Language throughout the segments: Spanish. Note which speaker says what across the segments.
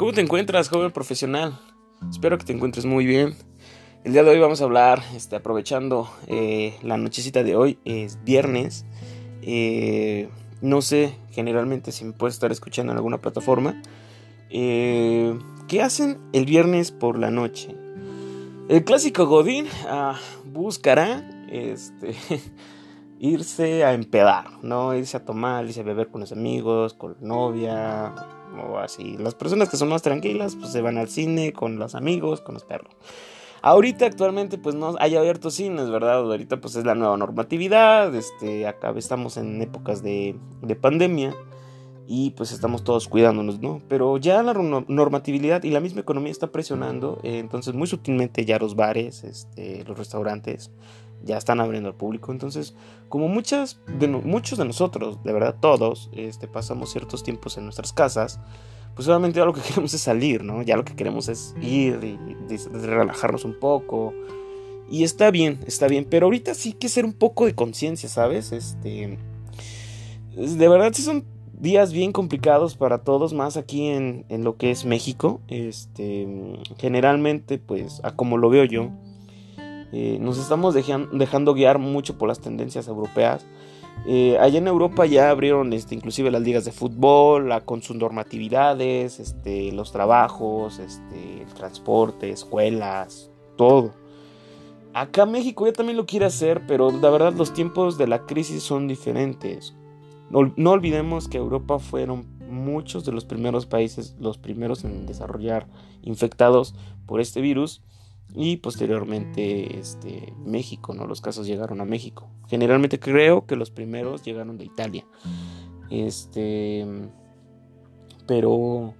Speaker 1: ¿Cómo te encuentras, joven profesional? Espero que te encuentres muy bien. El día de hoy vamos a hablar, este, aprovechando eh, la nochecita de hoy, es viernes. Eh, no sé, generalmente si me puedes estar escuchando en alguna plataforma. Eh, ¿Qué hacen el viernes por la noche? El clásico Godín ah, buscará este, irse a empedar, ¿no? Irse a tomar, irse a beber con los amigos, con la novia, o así. Las personas que son más tranquilas, pues se van al cine con los amigos, con los perros. Ahorita actualmente pues no hay abiertos cines, ¿verdad? Ahorita pues es la nueva normatividad, este, acá en épocas de, de pandemia y pues estamos todos cuidándonos, ¿no? Pero ya la normatividad y la misma economía está presionando, eh, entonces muy sutilmente ya los bares, este, los restaurantes ya están abriendo al público, entonces como muchas muchos de nosotros, de verdad todos, este, pasamos ciertos tiempos en nuestras casas, pues obviamente ya lo que queremos es salir, ¿no? Ya lo que queremos es ir y, relajarnos un poco. Y está bien, está bien, pero ahorita sí que ser un poco de conciencia, ¿sabes? Este de verdad sí son días bien complicados para todos, más aquí en, lo que es México. Este, generalmente, pues, a como lo veo yo, eh, nos estamos dejando guiar mucho por las tendencias europeas. Eh, allá en Europa ya abrieron este, inclusive las ligas de fútbol, con sus normatividades, este, los trabajos, este, el transporte, escuelas, todo. Acá México ya también lo quiere hacer, pero la verdad los tiempos de la crisis son diferentes. No, olvidemos que Europa fueron muchos de los primeros países, los primeros en desarrollar infectados por este virus y posteriormente este, México, ¿no? Los casos llegaron a México. Generalmente creo que los primeros llegaron de Italia. Este, pero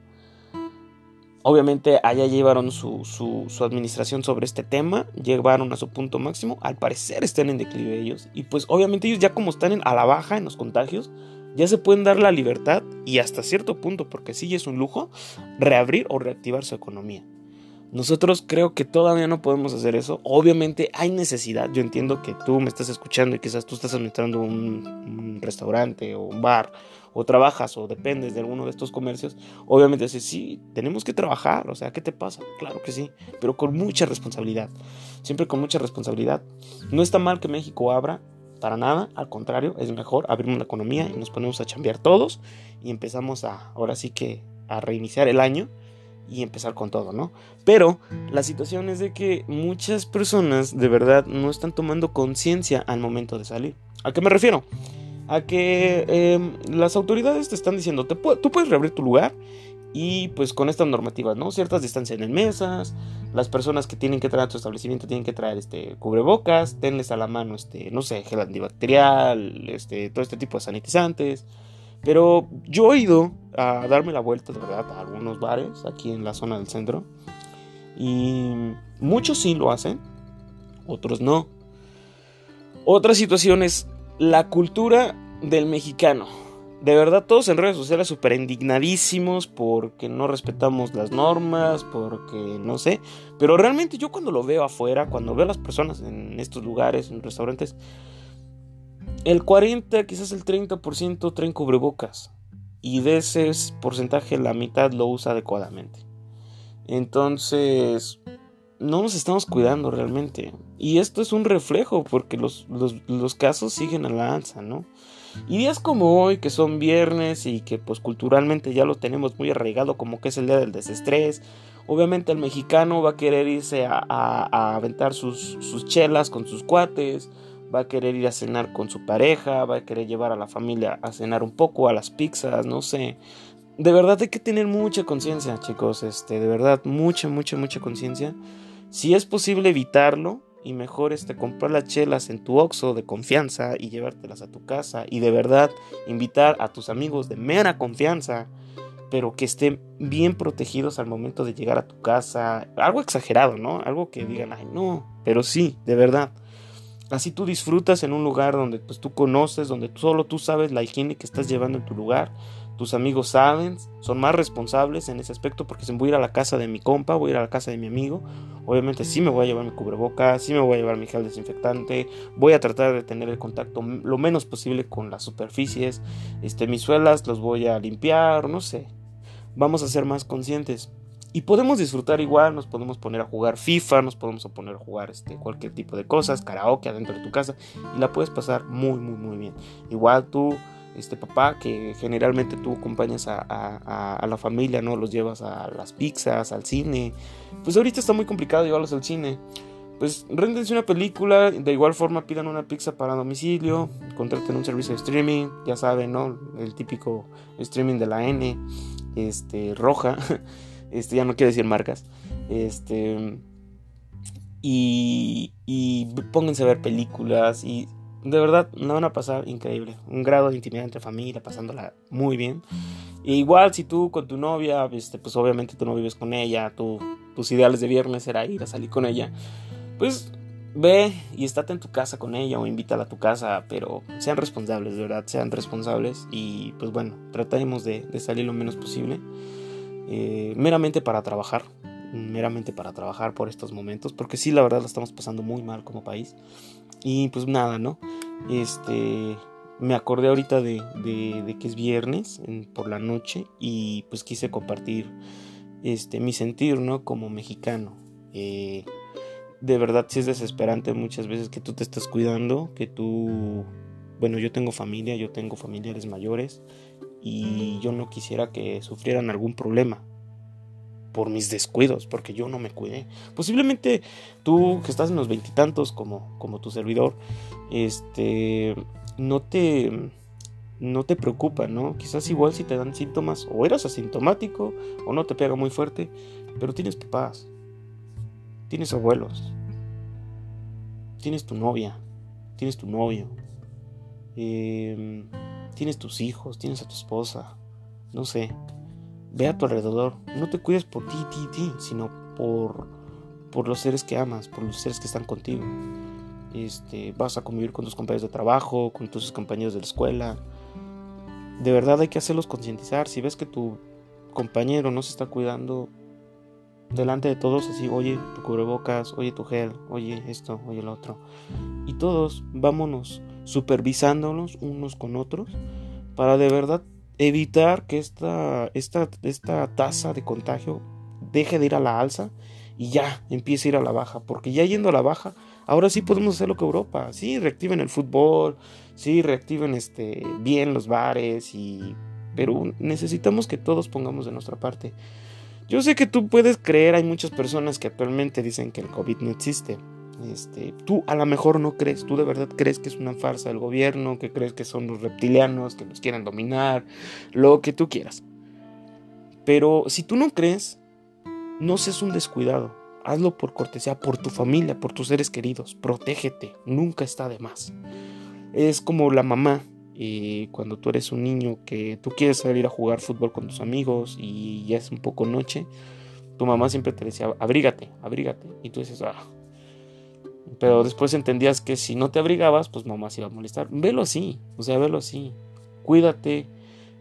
Speaker 1: obviamente allá llevaron su, su, su, administración sobre este tema, llevaron a su punto máximo, al parecer están en declive ellos, y pues obviamente ellos ya como están en, a la baja en los contagios, ya se pueden dar la libertad y hasta cierto punto, porque sí es un lujo, reabrir o reactivar su economía. Nosotros creo que todavía no podemos hacer eso. Obviamente hay necesidad. Yo entiendo que tú me estás escuchando y quizás tú estás administrando un, restaurante o un bar o trabajas o dependes de alguno de estos comercios, obviamente dices, sí, tenemos que trabajar, o sea, ¿qué te pasa? Claro que sí, pero con mucha responsabilidad, siempre con mucha responsabilidad. No está mal que México abra, para nada, al contrario, es mejor abrimos la economía y nos ponemos a chambear todos y empezamos a, ahora sí que, a reiniciar el año y empezar con todo, ¿no? Pero la situación es de que muchas personas de verdad no están tomando conciencia al momento de salir. ¿A qué me refiero? a que em, las autoridades te están diciendo, te tú puedes reabrir tu lugar y pues con estas normativas, ¿no? Ciertas distancias en mesas, las personas que tienen que traer a tu establecimiento tienen que traer este cubrebocas, tenles a la mano este, no sé, gel antibacterial, este, todo este tipo de sanitizantes. Pero yo he ido a darme la vuelta, de verdad, a algunos bares aquí en la zona del centro. Y muchos sí lo hacen, otros no. Otra situación es la cultura del mexicano. De verdad, todos en redes sociales súper indignadísimos porque no respetamos las normas, porque no sé. Pero realmente yo cuando lo veo afuera, cuando veo a las personas en estos lugares, en restaurantes, el 40, quizás el 30% traen cubrebocas. Y de ese porcentaje la mitad lo usa adecuadamente. Entonces, no nos estamos cuidando realmente. Y esto es un reflejo porque los, casos siguen a la alza, ¿no? Y días como hoy, que son viernes y que pues culturalmente ya lo tenemos muy arraigado como que es el día del desestrés, obviamente el mexicano va a querer irse a, a, aventar sus, sus chelas con sus cuates, va a querer ir a cenar con su pareja, va a querer llevar a la familia a cenar un poco, a las pizzas, no sé. De verdad hay que tener mucha conciencia, chicos, este, de verdad, mucha, mucha, mucha conciencia si es posible evitarlo y mejor este comprar las chelas en tu Oxxo de confianza y llevártelas a tu casa y de verdad invitar a tus amigos de mera confianza, pero que estén bien protegidos al momento de llegar a tu casa. Algo exagerado, ¿no? Algo que digan, "Ay, no", pero sí, de verdad. Así tú disfrutas en un lugar donde pues tú conoces, donde solo tú sabes la higiene que estás llevando en tu lugar tus amigos saben, son más responsables en ese aspecto porque si voy a ir a la casa de mi compa, voy a ir a la casa de mi amigo, obviamente sí me voy a llevar mi cubrebocas, sí me voy a llevar mi gel desinfectante, voy a tratar de tener el contacto lo menos posible con las superficies, este, mis suelas los voy a limpiar, no sé. vamos a ser más conscientes. Y podemos disfrutar igual, nos podemos poner a jugar FIFA, nos podemos poner a jugar este, cualquier tipo de cosas, karaoke adentro de tu casa, y la puedes pasar muy, muy, muy bien. Igual tú, este papá, que generalmente tú acompañas a, a, la familia, ¿no? Los llevas a las pizzas, al cine. Pues ahorita está muy complicado llevarlos al cine. Pues réndense una película, de igual forma pidan una pizza para domicilio, contraten un servicio de streaming, ya saben, ¿no? El típico streaming de la N, este, roja. Este, ya no quiero decir marcas. Este. Y, y pónganse a ver películas y de verdad no van a pasar increíble. Un grado de intimidad entre familia, pasándola muy bien. E igual si tú con tu novia, este, pues obviamente tú no vives con ella, tus ideales de viernes era ir a salir con ella, pues ve y estate en tu casa con ella o invítala a tu casa, pero sean responsables, de verdad, sean responsables y pues bueno, tratemos de, de salir lo menos posible. Eh, meramente para trabajar, meramente para trabajar por estos momentos, porque sí, la verdad la estamos pasando muy mal como país. Y pues nada, ¿no? Este, me acordé ahorita de, de, que es viernes por la noche y pues quise compartir este, mi sentir, ¿no? Como mexicano. Eh, de verdad sí es desesperante muchas veces que tú te estás cuidando, que tú, bueno, yo tengo familia, yo tengo familiares mayores y yo no quisiera que sufrieran algún problema por mis descuidos, porque yo no me cuidé. Posiblemente tú que estás en los veintitantos como, como tu servidor, este, no te, no te preocupa, ¿no? Quizás igual si te dan síntomas, o eras asintomático, o no te pega muy fuerte, pero tienes papás, tienes abuelos, tienes tu novia, tienes tu novio. Eh, tienes tus hijos, tienes a tu esposa, no sé, ve a tu alrededor, no te cuides por ti, ti, ti, sino por, por los seres que amas, por los seres que están contigo. Este, vas a convivir con tus compañeros de trabajo, con tus compañeros de la escuela. De verdad hay que hacerlos concientizar. Si ves que tu compañero no se está cuidando delante de todos, así, oye, tu cubrebocas, oye, tu gel, oye, esto, oye, lo otro. Y todos vámonos supervisándonos unos con otros para de verdad evitar que esta, esta, esta tasa de contagio deje de ir a la alza y ya empiece a ir a la baja, porque ya yendo a la baja, ahora sí podemos hacer lo que Europa, sí, reactiven el fútbol, sí, reactiven este, bien los bares, y, pero necesitamos que todos pongamos de nuestra parte. Yo sé que tú puedes creer, hay muchas personas que actualmente dicen que el COVID no existe, este, tú a lo mejor no crees, tú de verdad crees que es una farsa del gobierno, que crees que son los reptilianos, que nos quieren dominar, lo que tú quieras. Pero si tú no crees, no seas un descuidado. Hazlo por cortesía, por tu familia, por tus seres queridos. Protégete, nunca está de más. Es como la mamá, y cuando tú eres un niño que tú quieres salir a jugar fútbol con tus amigos y ya es un poco noche, tu mamá siempre te decía, abrígate, abrígate. Y tú dices, ah, pero después entendías que si no te abrigabas, pues mamá se iba a molestar. Velo así, o sea, velo así. Cuídate,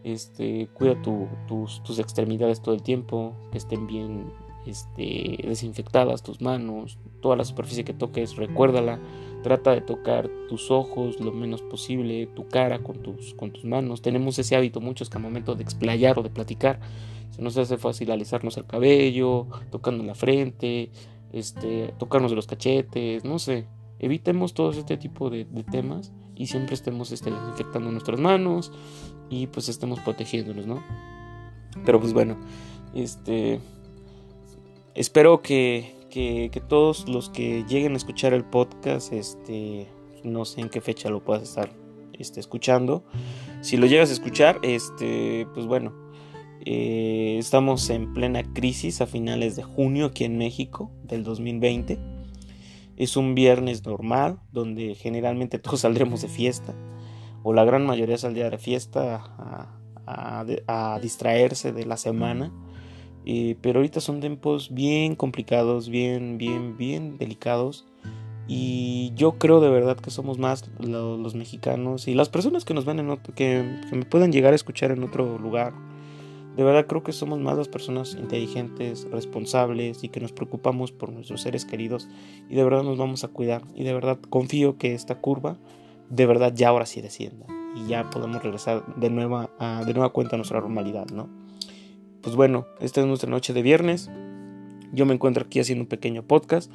Speaker 1: este, cuida tus, tus, extremidades todo el tiempo, que estén bien este, desinfectadas tus manos, toda la superficie que toques, recuérdala. Trata de tocar tus ojos lo menos posible, tu cara con tus, con tus manos. Tenemos ese hábito muchos que al momento de explayar o de platicar se nos hace fácil alisarnos el cabello, tocando la frente, este, tocarnos los cachetes, no sé. Evitemos todo este tipo de, temas y siempre estemos este, desinfectando nuestras manos y pues estemos protegiéndonos, ¿no? Pero pues bueno, este, espero que, que, todos los que lleguen a escuchar el podcast, este, no sé en qué fecha lo puedas estar este, escuchando. Si lo llegas a escuchar, este, pues bueno, eh, estamos en plena crisis a finales de junio aquí en México del 2020. Es un viernes normal donde generalmente todos saldremos de fiesta o la gran mayoría saldría de fiesta a, distraerse de la semana. Eh, pero ahorita son tiempos bien complicados, bien, bien, bien delicados. Y yo creo de verdad que somos más los, mexicanos y las personas que nos ven en otro, que, que me puedan llegar a escuchar en otro lugar de verdad creo que somos más las personas inteligentes, responsables y que nos preocupamos por nuestros seres queridos y de verdad nos vamos a cuidar y de verdad confío que esta curva de verdad ya ahora sí descienda y ya podemos regresar de nueva, a, de nueva cuenta a nuestra normalidad, ¿no? pues bueno, esta es nuestra noche de viernes. Yo me encuentro aquí haciendo un pequeño podcast.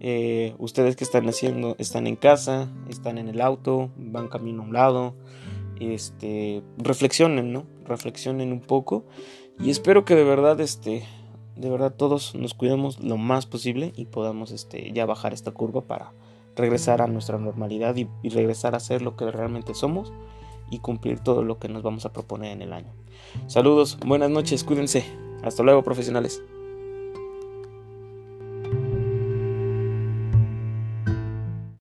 Speaker 1: Eh, ustedes que están haciendo, están en casa, están en el auto, van camino a un lado, este, reflexionen, ¿no? Reflexionen un poco y espero que de verdad, este, de verdad todos nos cuidemos lo más posible y podamos, este, ya bajar esta curva para regresar a nuestra normalidad y, y regresar a ser lo que realmente somos y cumplir todo lo que nos vamos a proponer en el año. Saludos, buenas noches, cuídense. Hasta luego, profesionales.